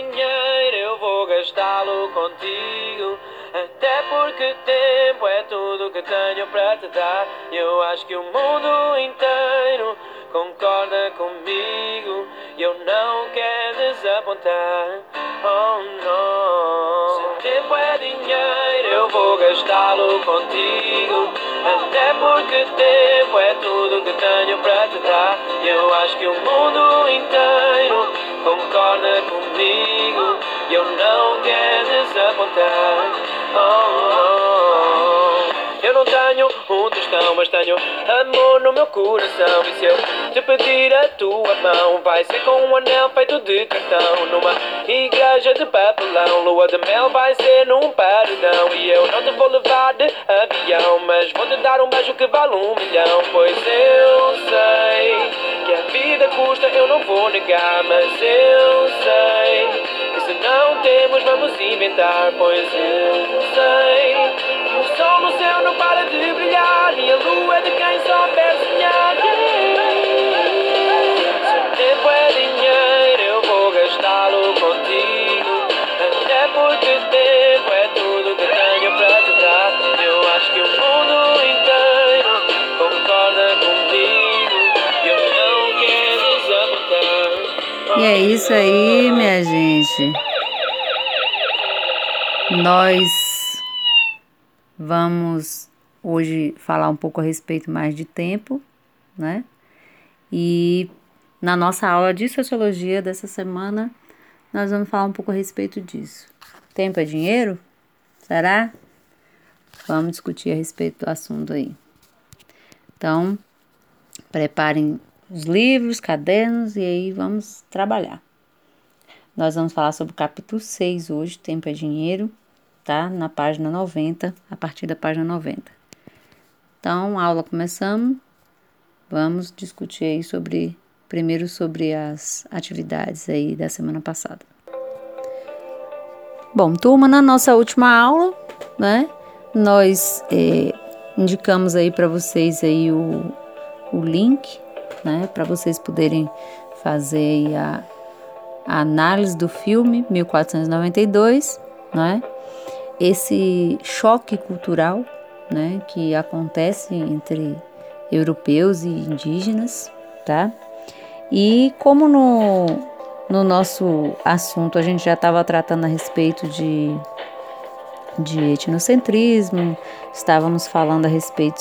dinheiro, eu vou gastá-lo contigo. Até porque tempo é tudo que tenho para te dar. Eu acho que o mundo inteiro concorda comigo. E eu não quero desapontar. Oh não. Se tempo é dinheiro, eu vou gastá-lo contigo. Até porque tempo é tudo que tenho para te dar. Eu acho que o mundo inteiro concorda comigo. E eu não quero desapontar. Oh, oh. Eu não tenho um tostão, mas tenho amor no meu coração. E se eu te pedir a tua mão, vai ser com um anel feito de cartão. Numa igreja de papelão, lua de mel vai ser num paredão. E eu não te vou levar de avião, mas vou te dar um beijo que vale um milhão. Pois eu sei vida custa, eu não vou negar, mas eu sei que se não temos, vamos inventar. Pois eu sei que o sol no céu não para de brilhar e a lua é de quem souber isso aí, minha gente. Nós vamos hoje falar um pouco a respeito mais de tempo, né? E na nossa aula de sociologia dessa semana, nós vamos falar um pouco a respeito disso. Tempo é dinheiro? Será? Vamos discutir a respeito do assunto aí. Então, preparem os livros, cadernos e aí vamos trabalhar. Nós vamos falar sobre o capítulo 6 hoje, Tempo é Dinheiro, tá? Na página 90, a partir da página 90. Então, aula começamos. Vamos discutir aí sobre, primeiro sobre as atividades aí da semana passada. Bom, turma, na nossa última aula, né? Nós eh, indicamos aí para vocês aí o, o link, né? Para vocês poderem fazer a, a análise do filme 1492, né? Esse choque cultural, né? Que acontece entre europeus e indígenas, tá? E como no, no nosso assunto a gente já estava tratando a respeito de, de etnocentrismo, estávamos falando a respeito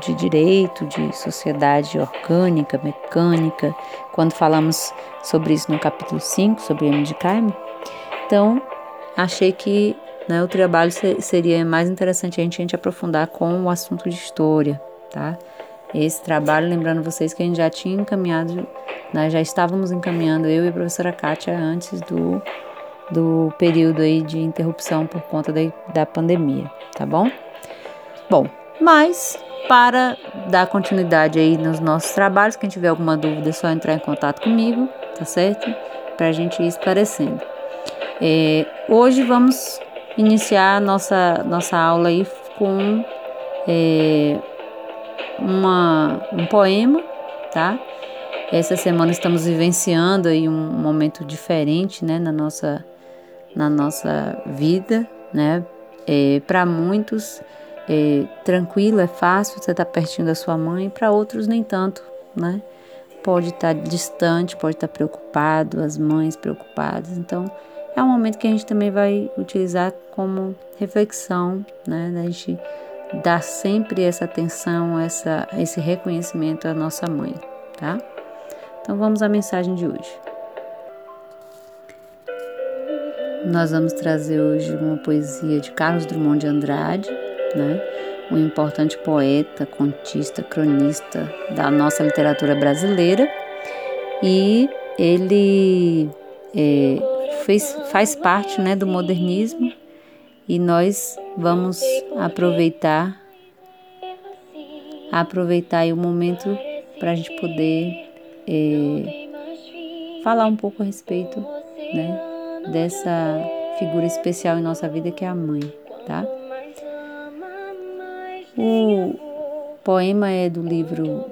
de direito, de sociedade orgânica, mecânica, quando falamos sobre isso no capítulo 5, sobre M de Caime. Então, achei que né, o trabalho seria mais interessante a gente, a gente aprofundar com o assunto de história, tá? Esse trabalho, lembrando vocês que a gente já tinha encaminhado, nós né, já estávamos encaminhando, eu e a professora Kátia, antes do, do período aí de interrupção por conta da, da pandemia, tá bom? Bom, mas para dar continuidade aí nos nossos trabalhos, quem tiver alguma dúvida é só entrar em contato comigo, tá certo? Para a gente ir esclarecendo. É, hoje vamos iniciar nossa, nossa aula aí com é, uma, um poema, tá? Essa semana estamos vivenciando aí um momento diferente, né, na nossa, na nossa vida, né? É, para muitos é tranquilo, é fácil, você estar tá pertinho da sua mãe, para outros nem tanto, né? Pode estar tá distante, pode estar tá preocupado, as mães preocupadas. Então, é um momento que a gente também vai utilizar como reflexão, né? Da gente dar sempre essa atenção, essa, esse reconhecimento à nossa mãe, tá? Então vamos à mensagem de hoje. Nós vamos trazer hoje uma poesia de Carlos Drummond de Andrade, né? um importante poeta, contista, cronista da nossa literatura brasileira. E ele é, fez, faz parte né, do modernismo e nós vamos aproveitar aproveitar o momento para a gente poder é, falar um pouco a respeito né, dessa figura especial em nossa vida que é a mãe, tá? O poema é do livro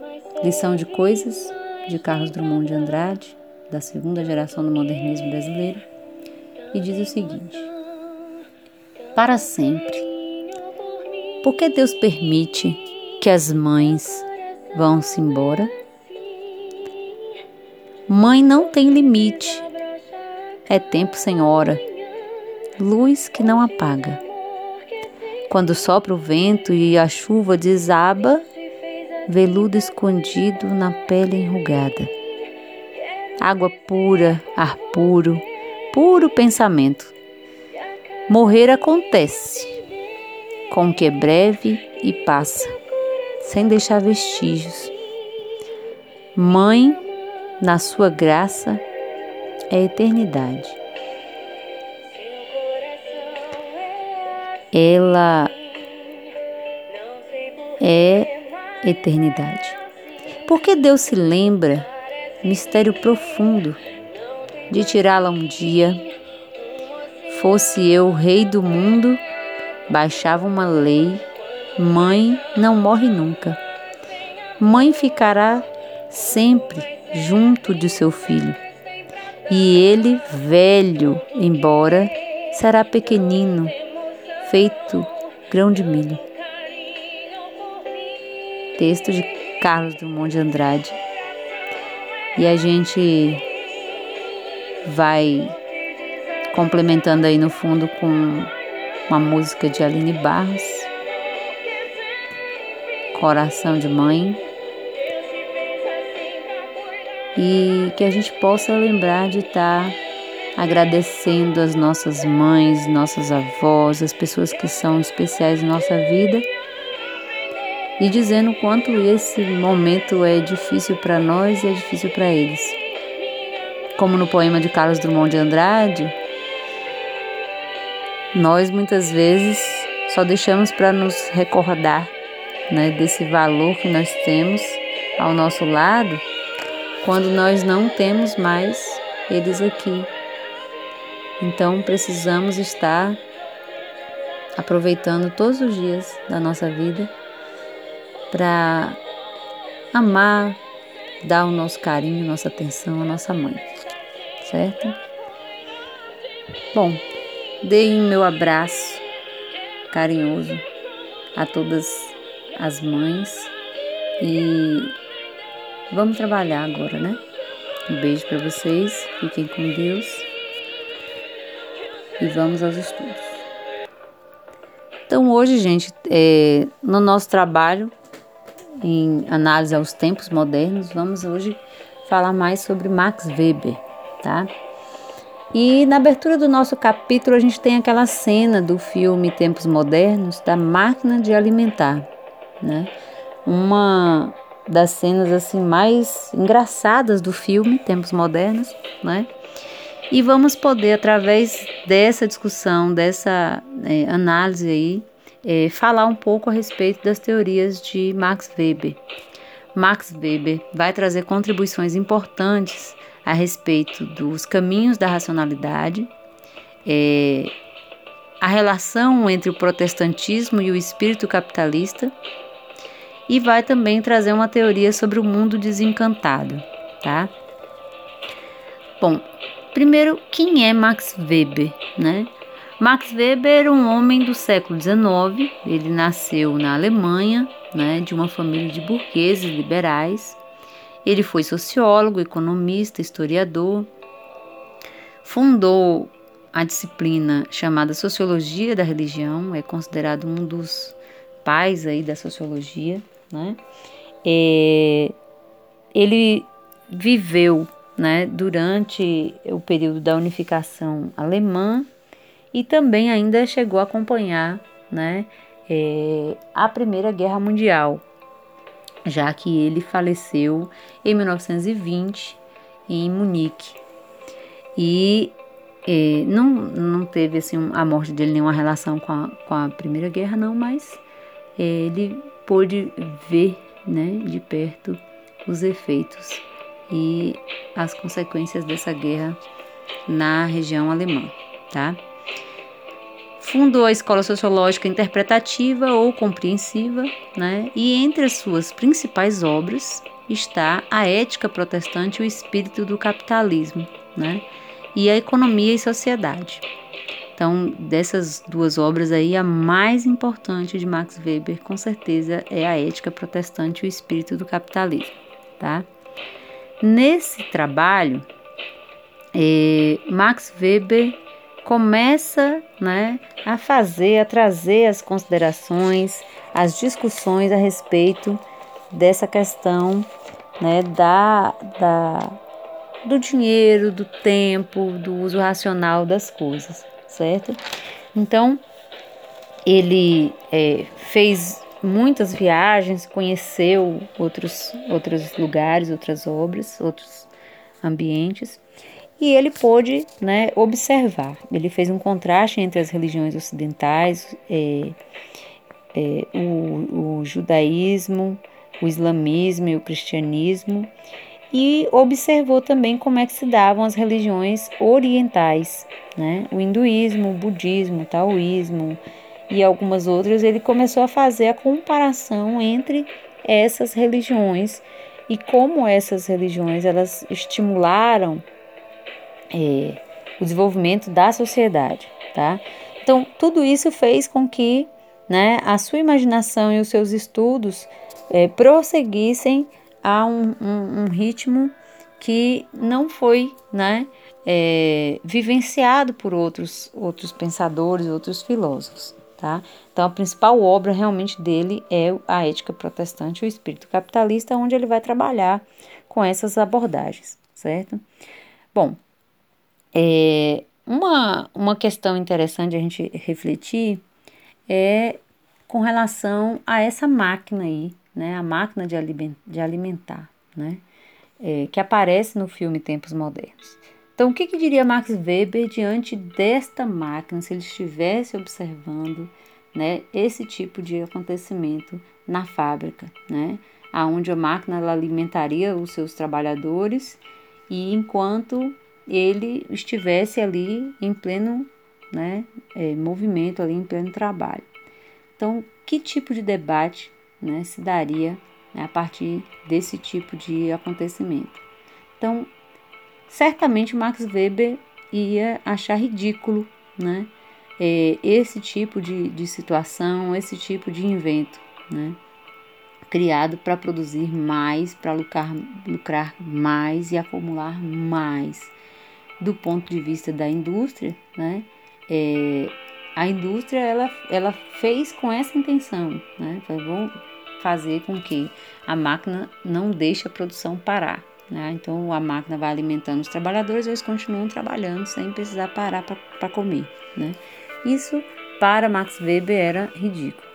Lição de Coisas, de Carlos Drummond de Andrade, da segunda geração do modernismo brasileiro. e diz o seguinte: Para sempre. Por que Deus permite que as mães vão-se embora? Mãe não tem limite. É tempo sem hora. Luz que não apaga. Quando sopra o vento e a chuva desaba, veludo escondido na pele enrugada. Água pura, ar puro, puro pensamento. Morrer acontece, com que é breve e passa, sem deixar vestígios. Mãe, na sua graça, é eternidade. Ela é eternidade. Porque Deus se lembra, mistério profundo, de tirá-la um dia. Fosse eu rei do mundo, baixava uma lei: mãe não morre nunca. Mãe ficará sempre junto de seu filho. E ele, velho, embora, será pequenino, feito grão de milho. Texto de Carlos Drummond de Andrade. E a gente vai complementando aí no fundo com uma música de Aline Barros, Coração de Mãe. E que a gente possa lembrar de estar agradecendo as nossas mães, nossas avós, as pessoas que são especiais em nossa vida e dizendo o quanto esse momento é difícil para nós e é difícil para eles. Como no poema de Carlos Drummond de Andrade, nós muitas vezes só deixamos para nos recordar né, desse valor que nós temos ao nosso lado quando nós não temos mais eles aqui. Então precisamos estar aproveitando todos os dias da nossa vida para amar, dar o nosso carinho, nossa atenção à nossa mãe, certo? Bom, dei meu abraço carinhoso a todas as mães e vamos trabalhar agora, né? Um beijo para vocês, fiquem com Deus e vamos aos estudos. Então, hoje, gente, é, no nosso trabalho, em análise aos tempos modernos, vamos hoje falar mais sobre Max Weber, tá? E na abertura do nosso capítulo a gente tem aquela cena do filme Tempos Modernos da máquina de alimentar, né? Uma das cenas assim mais engraçadas do filme Tempos Modernos, né? E vamos poder através dessa discussão, dessa é, análise aí, é, falar um pouco a respeito das teorias de Max Weber. Max Weber vai trazer contribuições importantes a respeito dos caminhos da racionalidade, é, a relação entre o protestantismo e o espírito capitalista, e vai também trazer uma teoria sobre o mundo desencantado, tá? Bom, primeiro, quem é Max Weber, né? Max Weber, um homem do século XIX, ele nasceu na Alemanha, né, de uma família de burgueses liberais. Ele foi sociólogo, economista, historiador. Fundou a disciplina chamada Sociologia da Religião, é considerado um dos pais aí da sociologia, né? É, ele viveu, né, durante o período da unificação alemã e também ainda chegou a acompanhar né, é, a Primeira Guerra Mundial, já que ele faleceu em 1920 em Munique. E é, não, não teve assim, a morte dele nenhuma relação com a, com a Primeira Guerra, não, mas é, ele pôde ver né, de perto os efeitos e as consequências dessa guerra na região alemã, tá? Fundou a Escola Sociológica Interpretativa ou Compreensiva, né? e entre as suas principais obras está A Ética Protestante e o Espírito do Capitalismo. Né? e a Economia e Sociedade. Então, dessas duas obras aí, a mais importante de Max Weber, com certeza, é a Ética Protestante e o Espírito do Capitalismo, tá? Nesse trabalho, é, Max Weber começa né, a fazer, a trazer as considerações, as discussões a respeito dessa questão né, da, da, do dinheiro, do tempo, do uso racional das coisas, certo? Então, ele é, fez muitas viagens, conheceu outros, outros lugares, outras obras, outros ambientes e ele pôde né, observar. Ele fez um contraste entre as religiões ocidentais, é, é, o, o judaísmo, o islamismo e o cristianismo, e observou também como é que se davam as religiões orientais, né? o hinduísmo, o budismo, o taoísmo e algumas outras. Ele começou a fazer a comparação entre essas religiões e como essas religiões elas estimularam é, o desenvolvimento da sociedade, tá? Então, tudo isso fez com que né, a sua imaginação e os seus estudos é, prosseguissem a um, um, um, ritmo que não foi né, é, vivenciado por outros, outros pensadores, outros filósofos. Tá? Então, a principal obra realmente dele é a Ética Protestante, o Espírito Capitalista, onde ele vai trabalhar com essas abordagens, certo? Bom, é, uma, uma questão interessante a gente refletir é com relação a essa máquina aí, né, a máquina de, alimentar, né, é, que aparece no filme Tempos Modernos. Então, o que, que diria Max Weber diante desta máquina, se ele estivesse observando né, esse tipo de acontecimento na fábrica, né, aonde a máquina alimentaria os seus trabalhadores e enquanto ele estivesse ali em pleno né, é, movimento, ali em pleno trabalho. Então, que tipo de debate né, se daria né, a partir desse tipo de acontecimento? Então, certamente Max Weber ia achar ridículo né, é, esse tipo de, de situação, esse tipo de invento, né, criado para produzir mais, para lucrar, lucrar mais e acumular mais do ponto de vista da indústria, né? É, a indústria ela, ela fez com essa intenção, né? Vou fazer com que a máquina não deixe a produção parar. Né? Então a máquina vai alimentando os trabalhadores, eles continuam trabalhando sem precisar parar para comer. Né? Isso para Max Weber era ridículo.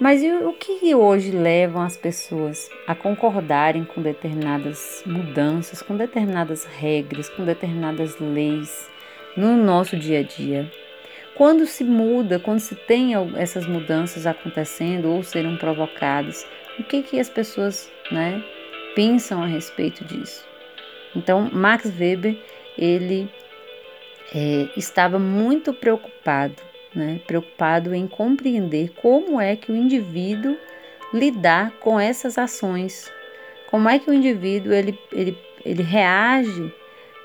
Mas o que hoje levam as pessoas a concordarem com determinadas mudanças, com determinadas regras, com determinadas leis no nosso dia a dia? Quando se muda, quando se tem essas mudanças acontecendo ou serem provocadas, o que, que as pessoas né, pensam a respeito disso? Então, Max Weber, ele é, estava muito preocupado né, preocupado em compreender como é que o indivíduo lidar com essas ações, como é que o indivíduo ele, ele, ele reage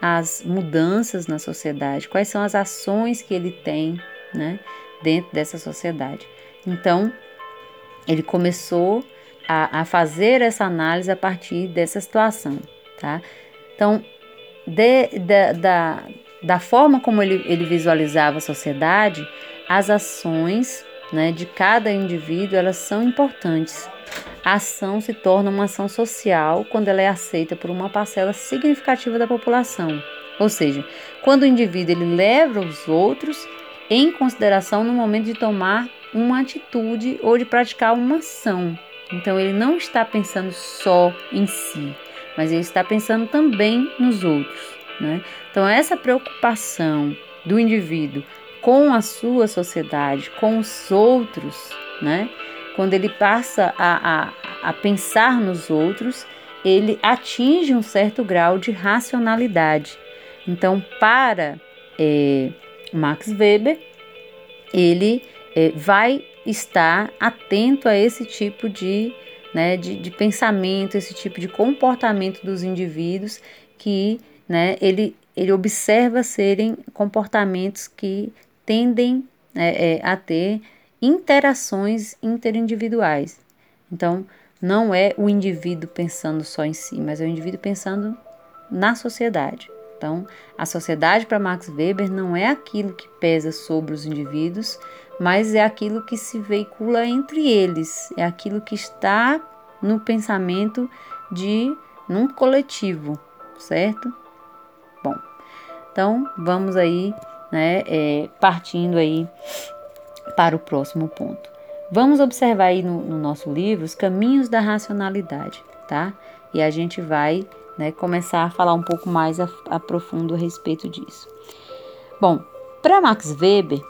às mudanças na sociedade, quais são as ações que ele tem né, dentro dessa sociedade. Então, ele começou a, a fazer essa análise a partir dessa situação. Tá? Então, de, de, da, da forma como ele, ele visualizava a sociedade, as ações né, de cada indivíduo elas são importantes. A ação se torna uma ação social quando ela é aceita por uma parcela significativa da população. Ou seja, quando o indivíduo ele leva os outros em consideração no momento de tomar uma atitude ou de praticar uma ação. Então ele não está pensando só em si, mas ele está pensando também nos outros. Né? Então essa preocupação do indivíduo com a sua sociedade, com os outros, né? Quando ele passa a, a, a pensar nos outros, ele atinge um certo grau de racionalidade. Então, para é, Max Weber, ele é, vai estar atento a esse tipo de, né, de, de pensamento, esse tipo de comportamento dos indivíduos que né, ele ele observa serem comportamentos que tendem é, é, a ter interações interindividuais. Então, não é o indivíduo pensando só em si, mas é o indivíduo pensando na sociedade. Então, a sociedade para Max Weber não é aquilo que pesa sobre os indivíduos, mas é aquilo que se veicula entre eles, é aquilo que está no pensamento de num coletivo, certo? Bom, então vamos aí, né, é, partindo aí para o próximo ponto. Vamos observar aí no, no nosso livro os caminhos da racionalidade, tá? E a gente vai né, começar a falar um pouco mais a, a profundo a respeito disso. Bom, para Max Weber,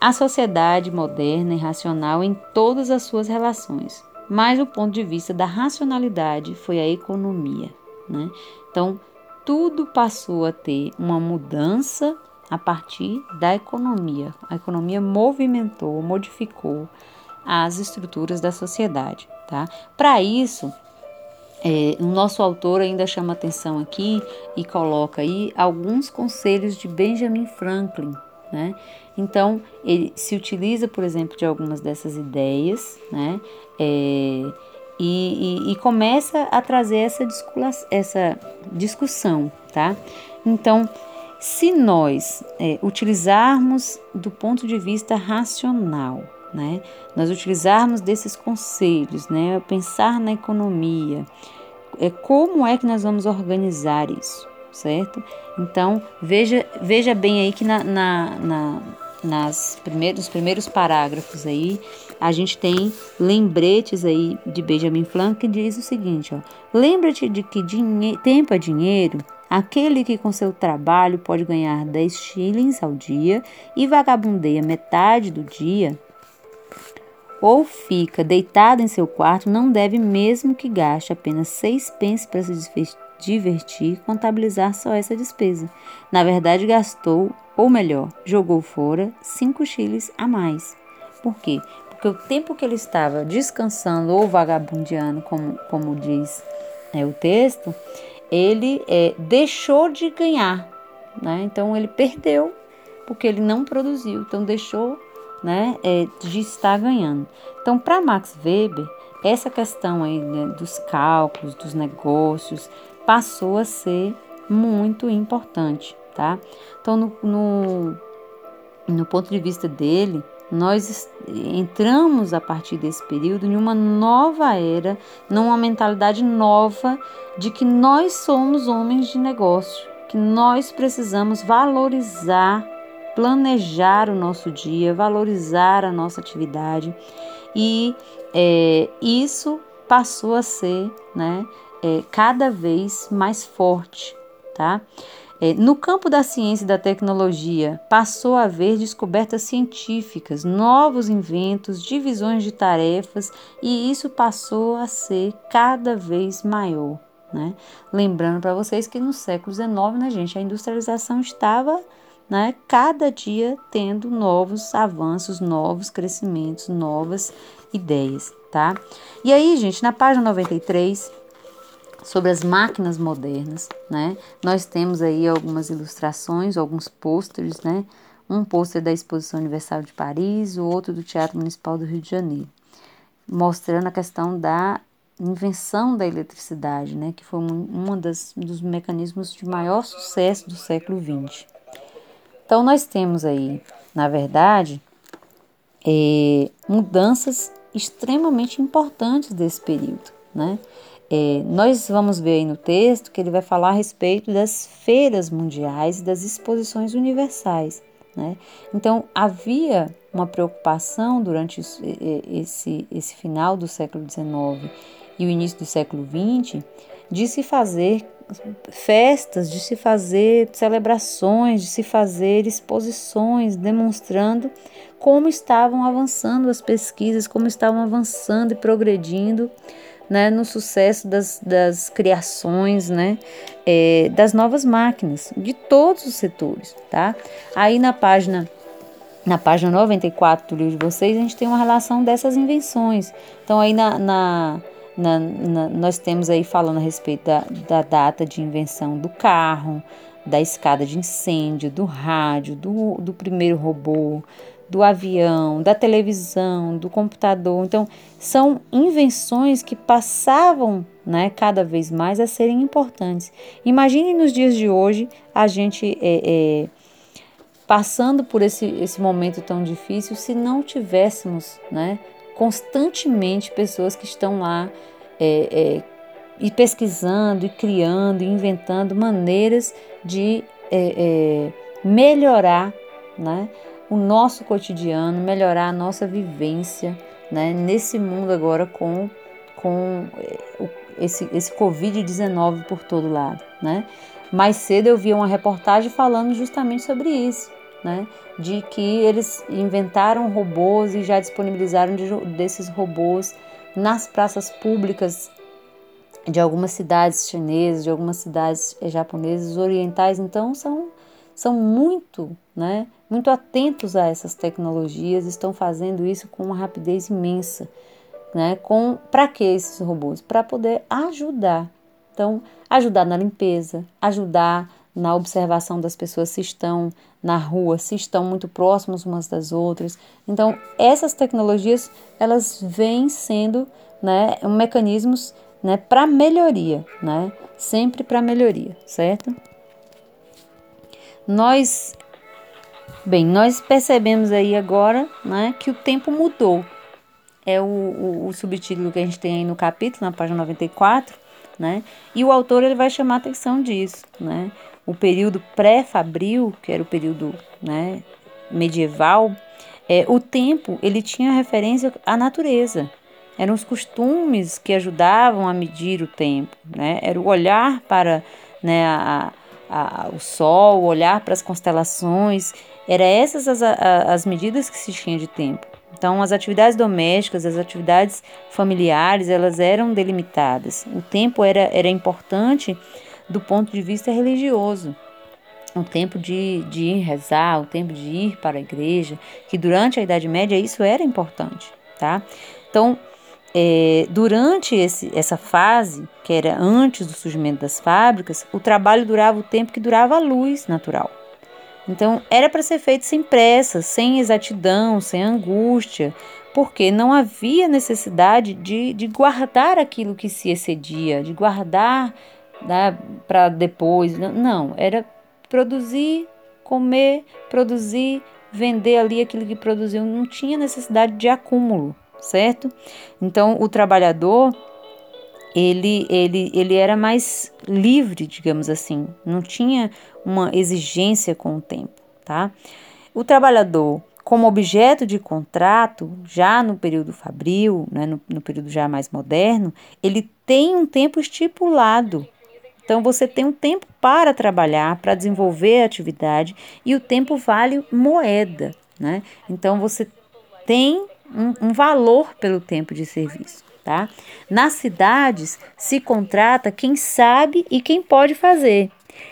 a sociedade moderna é racional em todas as suas relações, mas o ponto de vista da racionalidade foi a economia. Né? Então, tudo passou a ter uma mudança a partir da economia. A economia movimentou, modificou as estruturas da sociedade. Tá? Para isso, é, o nosso autor ainda chama atenção aqui e coloca aí alguns conselhos de Benjamin Franklin. Né? Então, ele se utiliza, por exemplo, de algumas dessas ideias né? É, e, e, e, começa a trazer essa, essa discussão. Tá? Então, se nós é, utilizarmos do ponto de vista racional, né? Nós utilizarmos desses conselhos, né? Pensar na economia, é como é que nós vamos organizar isso, certo? Então veja veja bem aí que na, na, na nas primeiros, nos primeiros parágrafos aí a gente tem lembretes aí de Benjamin Franklin que diz o seguinte, ó: Lembra-te de que tempo é dinheiro. Aquele que com seu trabalho pode ganhar 10 shillings ao dia e vagabundeia metade do dia, ou fica deitado em seu quarto, não deve, mesmo que gaste apenas seis pence para se divertir, contabilizar só essa despesa. Na verdade, gastou, ou melhor, jogou fora cinco chiles a mais. Por quê? Porque o tempo que ele estava descansando ou vagabundeando, como, como diz é, o texto, ele é, deixou de ganhar. Né? Então, ele perdeu porque ele não produziu. Então, deixou né, é, de estar ganhando. Então, para Max Weber, essa questão aí né, dos cálculos, dos negócios, passou a ser muito importante, tá? Então, no, no, no ponto de vista dele, nós entramos a partir desse período em uma nova era, numa mentalidade nova de que nós somos homens de negócio, que nós precisamos valorizar planejar o nosso dia, valorizar a nossa atividade e é, isso passou a ser né, é, cada vez mais forte. Tá? É, no campo da ciência e da tecnologia, passou a haver descobertas científicas, novos inventos, divisões de tarefas, e isso passou a ser cada vez maior. Né? Lembrando para vocês que no século XIX, né, gente, a industrialização estava né? Cada dia tendo novos avanços, novos crescimentos, novas ideias, tá? E aí, gente, na página 93, sobre as máquinas modernas, né? Nós temos aí algumas ilustrações, alguns pôsteres, né? Um pôster da Exposição Universal de Paris, o outro do Teatro Municipal do Rio de Janeiro, mostrando a questão da invenção da eletricidade, né? Que foi um, das, dos mecanismos de maior sucesso do século XX. Então, nós temos aí, na verdade, é, mudanças extremamente importantes desse período, né? É, nós vamos ver aí no texto que ele vai falar a respeito das feiras mundiais e das exposições universais. Né? Então, havia uma preocupação durante esse, esse final do século XIX e o início do século XX de se fazer festas, de se fazer celebrações, de se fazer exposições, demonstrando como estavam avançando as pesquisas, como estavam avançando e progredindo né, no sucesso das, das criações, né, é, das novas máquinas, de todos os setores, tá? Aí na página na página 94 do livro de vocês, a gente tem uma relação dessas invenções. Então, aí na, na na, na, nós temos aí falando a respeito da, da data de invenção do carro, da escada de incêndio, do rádio, do, do primeiro robô, do avião, da televisão, do computador. Então, são invenções que passavam né, cada vez mais a serem importantes. Imagine nos dias de hoje a gente é, é, passando por esse, esse momento tão difícil se não tivéssemos né, constantemente pessoas que estão lá é, é e pesquisando, e criando, e inventando maneiras de é, é, melhorar né, o nosso cotidiano, melhorar a nossa vivência né, nesse mundo agora com, com é, esse, esse Covid-19 por todo lado. Né? Mais cedo eu vi uma reportagem falando justamente sobre isso, né? de que eles inventaram robôs e já disponibilizaram de, desses robôs nas praças públicas de algumas cidades chinesas, de algumas cidades japonesas, orientais, então são, são muito, né, muito atentos a essas tecnologias, estão fazendo isso com uma rapidez imensa, né? Com para que esses robôs? Para poder ajudar. Então, ajudar na limpeza, ajudar na observação das pessoas se estão na rua, se estão muito próximos umas das outras. Então, essas tecnologias, elas vêm sendo, né, mecanismos né, para melhoria, né? Sempre para melhoria, certo? Nós, bem, nós percebemos aí agora, né, que o tempo mudou. É o, o, o subtítulo que a gente tem aí no capítulo, na página 94, né? E o autor ele vai chamar atenção disso, né? O período pré-fabril, que era o período, né, medieval, é, o tempo ele tinha referência à natureza, eram os costumes que ajudavam a medir o tempo, né? Era o olhar para né, a, a, o sol, olhar para as constelações, eram essas as, as medidas que se tinha de tempo. Então, as atividades domésticas, as atividades familiares, elas eram delimitadas. O tempo era, era importante do ponto de vista religioso. O tempo de, de ir rezar, o tempo de ir para a igreja, que durante a Idade Média isso era importante, tá? Então, é, durante esse, essa fase, que era antes do surgimento das fábricas, o trabalho durava o tempo que durava a luz natural. Então, era para ser feito sem pressa, sem exatidão, sem angústia, porque não havia necessidade de, de guardar aquilo que se excedia, de guardar né, para depois. Não, era produzir, comer, produzir, vender ali aquilo que produziu. Não tinha necessidade de acúmulo certo? Então, o trabalhador ele, ele, ele era mais livre, digamos assim, não tinha uma exigência com o tempo, tá? O trabalhador, como objeto de contrato, já no período fabril, né, no, no período já mais moderno, ele tem um tempo estipulado. Então, você tem um tempo para trabalhar, para desenvolver a atividade, e o tempo vale moeda, né? Então, você tem um, um valor pelo tempo de serviço. Tá? Nas cidades se contrata quem sabe e quem pode fazer.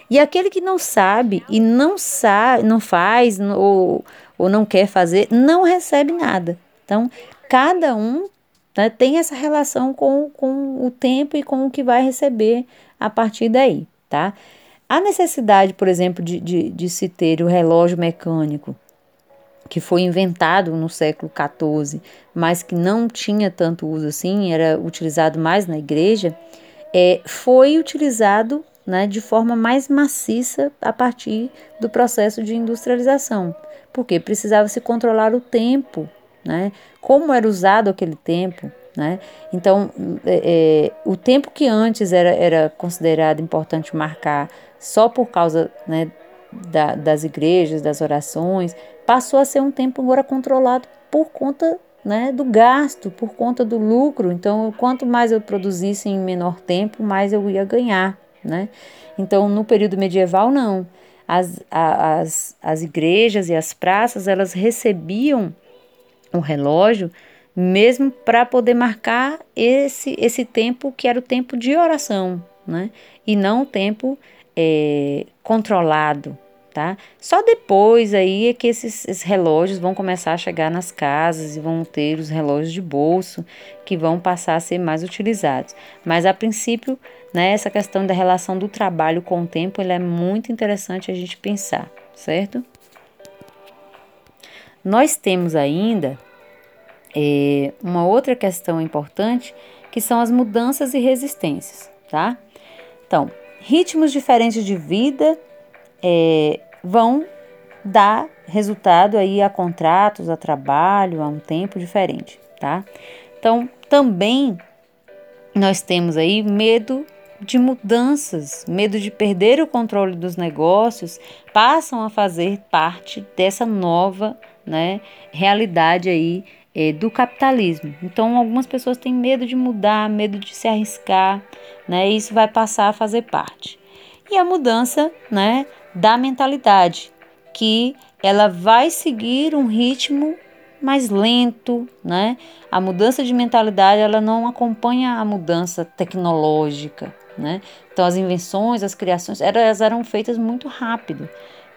E aquele que não sabe e não sabe, não faz ou, ou não quer fazer, não recebe nada. Então, cada um né, tem essa relação com, com o tempo e com o que vai receber a partir daí, tá? A necessidade, por exemplo, de, de, de se ter o relógio mecânico que foi inventado no século XIV, mas que não tinha tanto uso assim, era utilizado mais na igreja, é, foi utilizado né, de forma mais maciça a partir do processo de industrialização, porque precisava se controlar o tempo, né, como era usado aquele tempo. Né? Então, é, é, o tempo que antes era, era considerado importante marcar só por causa né, da, das igrejas, das orações, passou a ser um tempo agora controlado por conta né, do gasto, por conta do lucro. Então, quanto mais eu produzisse em menor tempo, mais eu ia ganhar. Né? Então, no período medieval, não. As, as, as igrejas e as praças, elas recebiam o relógio mesmo para poder marcar esse, esse tempo que era o tempo de oração, né? E não o tempo é, controlado, tá? Só depois aí é que esses, esses, relógios vão começar a chegar nas casas e vão ter os relógios de bolso que vão passar a ser mais utilizados. Mas a princípio, né, essa questão da relação do trabalho com o tempo, ele é muito interessante a gente pensar, certo? Nós temos ainda é, uma outra questão importante que são as mudanças e resistências, tá? Então, ritmos diferentes de vida é, vão dar resultado aí a contratos, a trabalho, a um tempo diferente, tá? Então, também nós temos aí medo de mudanças, medo de perder o controle dos negócios, passam a fazer parte dessa nova, né, realidade aí é, do capitalismo. Então, algumas pessoas têm medo de mudar, medo de se arriscar, né? E isso vai passar a fazer parte. E a mudança, né, da mentalidade, que ela vai seguir um ritmo mais lento, né? A mudança de mentalidade, ela não acompanha a mudança tecnológica, né? Então, as invenções, as criações, elas eram feitas muito rápido.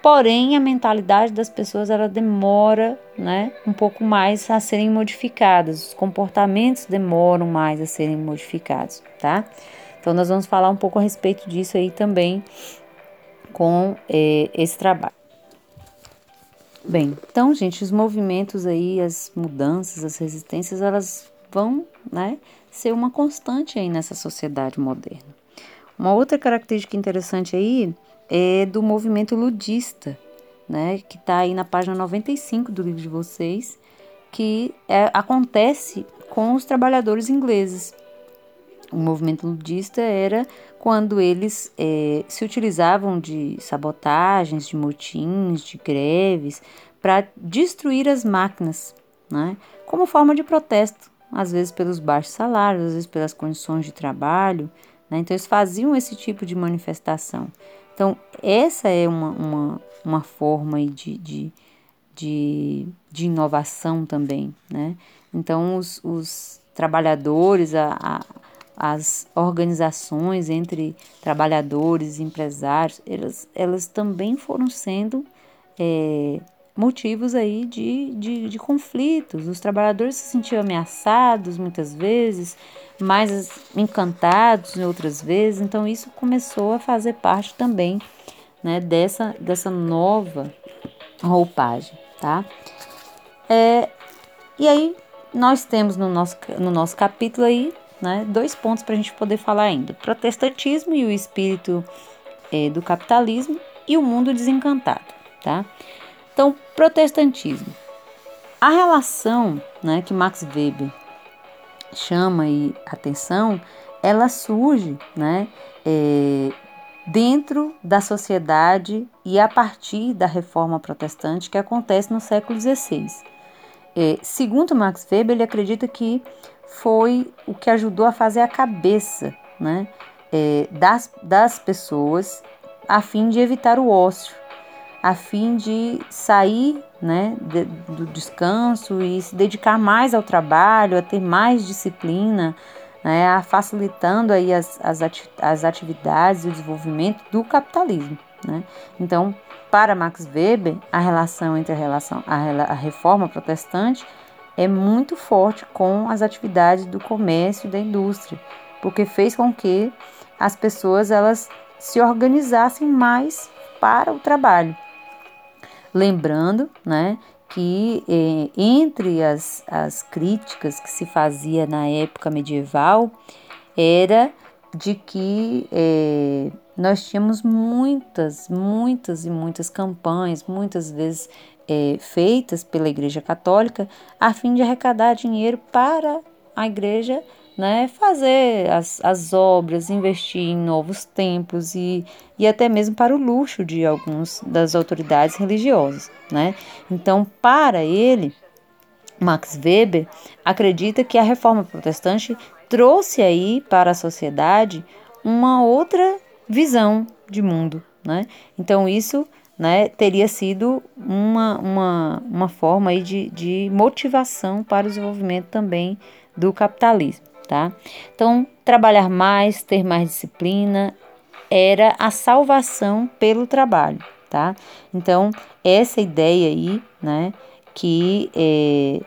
Porém, a mentalidade das pessoas ela demora, né, um pouco mais a serem modificadas. Os comportamentos demoram mais a serem modificados, tá? Então, nós vamos falar um pouco a respeito disso aí também com é, esse trabalho. Bem, então, gente, os movimentos aí, as mudanças, as resistências, elas vão, né, ser uma constante aí nessa sociedade moderna. Uma outra característica interessante aí é do movimento ludista, né, que está aí na página 95 do livro de vocês, que é, acontece com os trabalhadores ingleses. O movimento ludista era quando eles é, se utilizavam de sabotagens, de motins, de greves, para destruir as máquinas, né, como forma de protesto, às vezes pelos baixos salários, às vezes pelas condições de trabalho. Né, então, eles faziam esse tipo de manifestação. Então, essa é uma, uma, uma forma de, de, de, de inovação também, né? Então, os, os trabalhadores, a, a, as organizações entre trabalhadores e empresários, elas, elas também foram sendo é, motivos aí de, de, de conflitos. Os trabalhadores se sentiam ameaçados muitas vezes, mais encantados em outras vezes. Então isso começou a fazer parte também né, dessa, dessa nova roupagem, tá? É, e aí nós temos no nosso, no nosso capítulo aí né, dois pontos para a gente poder falar ainda: protestantismo e o espírito é, do capitalismo e o mundo desencantado, tá? Então, protestantismo. A relação né, que Max Weber chama aí atenção, ela surge né, é, dentro da sociedade e a partir da reforma protestante que acontece no século XVI. É, segundo Max Weber, ele acredita que foi o que ajudou a fazer a cabeça né, é, das, das pessoas a fim de evitar o ócio a fim de sair né, de, do descanso e se dedicar mais ao trabalho, a ter mais disciplina, né, a facilitando aí as, as, ati as atividades e o desenvolvimento do capitalismo. Né? Então, para Max Weber, a relação entre a, relação, a, a reforma protestante é muito forte com as atividades do comércio e da indústria, porque fez com que as pessoas elas se organizassem mais para o trabalho. Lembrando né, que eh, entre as, as críticas que se fazia na época medieval era de que eh, nós tínhamos muitas, muitas e muitas campanhas, muitas vezes eh, feitas pela Igreja Católica, a fim de arrecadar dinheiro para a Igreja né, fazer as, as obras, investir em novos templos e, e até mesmo para o luxo de algumas das autoridades religiosas. Né? Então, para ele, Max Weber acredita que a reforma protestante trouxe aí para a sociedade uma outra visão de mundo. Né? Então, isso né, teria sido uma, uma, uma forma aí de, de motivação para o desenvolvimento também do capitalismo tá? Então, trabalhar mais, ter mais disciplina era a salvação pelo trabalho, tá? Então, essa ideia aí, né, que é,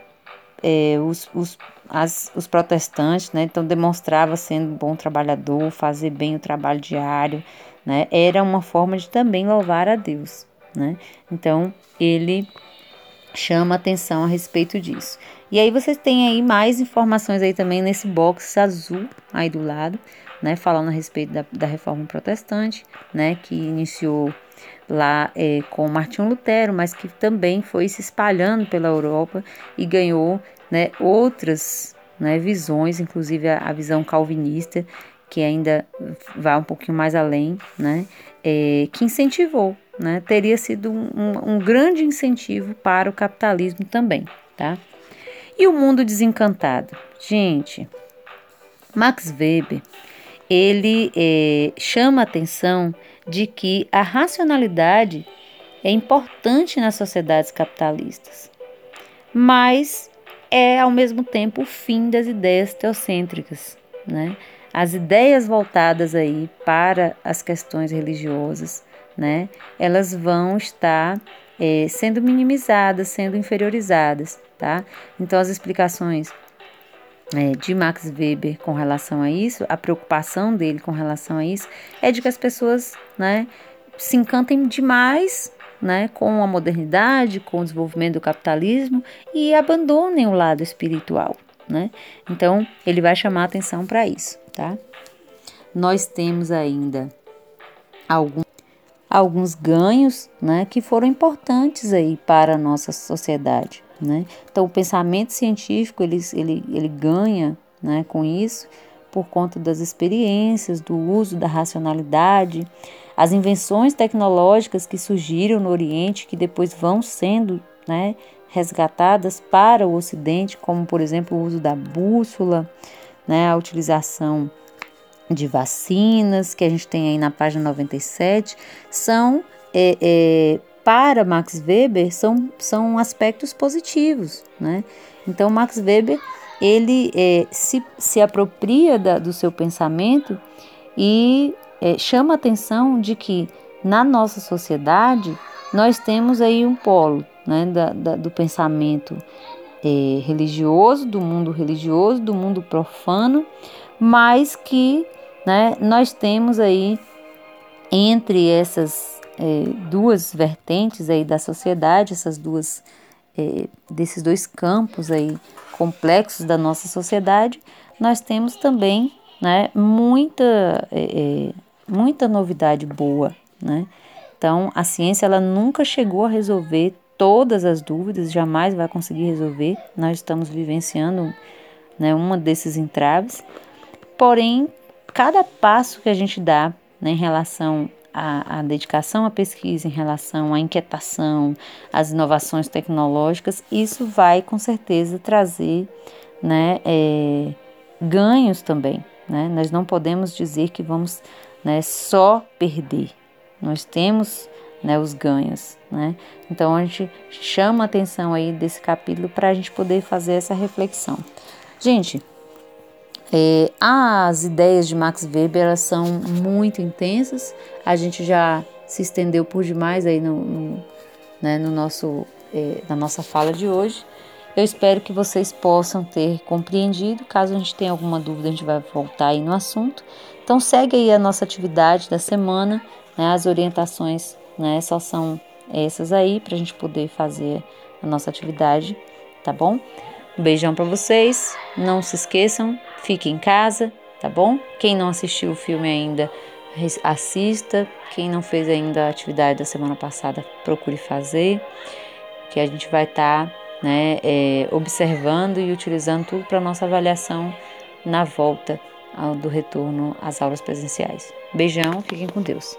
é, os, os, as, os protestantes, né, então demonstrava sendo um bom trabalhador, fazer bem o trabalho diário, né, era uma forma de também louvar a Deus, né? Então, ele chama atenção a respeito disso. E aí vocês têm aí mais informações aí também nesse box azul aí do lado, né, falando a respeito da, da reforma protestante, né, que iniciou lá é, com Martinho Lutero, mas que também foi se espalhando pela Europa e ganhou né, outras né, visões, inclusive a, a, visão calvinista, que ainda vai um pouquinho mais além, né, é, que incentivou, né, teria sido um, um, grande incentivo para o capitalismo também, tá? E o mundo desencantado? Gente, Max Weber, ele é, chama a atenção de que a racionalidade é importante nas sociedades capitalistas, mas é ao mesmo tempo o fim das ideias teocêntricas, né? As ideias voltadas aí para as questões religiosas, né? Elas vão estar é, sendo minimizadas, sendo inferiorizadas, tá? Então as explicações é, de Max Weber com relação a isso, a preocupação dele com relação a isso, é de que as pessoas né, se encantem demais né, com a modernidade, com o desenvolvimento do capitalismo e abandonem o lado espiritual. Né? Então, ele vai chamar atenção para isso. Tá? Nós temos ainda algum, alguns ganhos né, que foram importantes aí para a nossa sociedade. Né? Então, o pensamento científico ele, ele, ele ganha né, com isso por conta das experiências, do uso da racionalidade, as invenções tecnológicas que surgiram no Oriente, que depois vão sendo né, resgatadas para o Ocidente, como por exemplo o uso da bússola, né, a utilização de vacinas, que a gente tem aí na página 97, são é, é, para Max Weber são, são aspectos positivos, né? Então Max Weber ele é, se, se apropria da, do seu pensamento e é, chama a atenção de que na nossa sociedade nós temos aí um polo né, da, da, do pensamento é, religioso, do mundo religioso, do mundo profano, mas que né, nós temos aí entre essas é, duas vertentes aí da sociedade, essas duas é, desses dois campos aí complexos da nossa sociedade, nós temos também né, muita, muita novidade boa. Né? Então, a ciência ela nunca chegou a resolver todas as dúvidas, jamais vai conseguir resolver. Nós estamos vivenciando né, uma desses entraves. Porém, cada passo que a gente dá né, em relação a, a, dedicação à pesquisa em relação à inquietação, às inovações tecnológicas, isso vai com certeza trazer né, é, ganhos também. Né? Nós não podemos dizer que vamos né, só perder, nós temos né, os ganhos. Né? Então a gente chama a atenção aí desse capítulo para a gente poder fazer essa reflexão. Gente, é, as ideias de Max Weber elas são muito intensas. A gente já se estendeu por demais aí no, no, né, no nosso, é, na nossa fala de hoje. Eu espero que vocês possam ter compreendido. Caso a gente tenha alguma dúvida, a gente vai voltar aí no assunto. Então segue aí a nossa atividade da semana. Né, as orientações né, só são essas aí para a gente poder fazer a nossa atividade, tá bom? Um beijão para vocês. Não se esqueçam, fique em casa, tá bom? Quem não assistiu o filme ainda, assista. Quem não fez ainda a atividade da semana passada, procure fazer. Que a gente vai estar tá, né, é, observando e utilizando tudo para nossa avaliação na volta do retorno às aulas presenciais. Beijão, fiquem com Deus.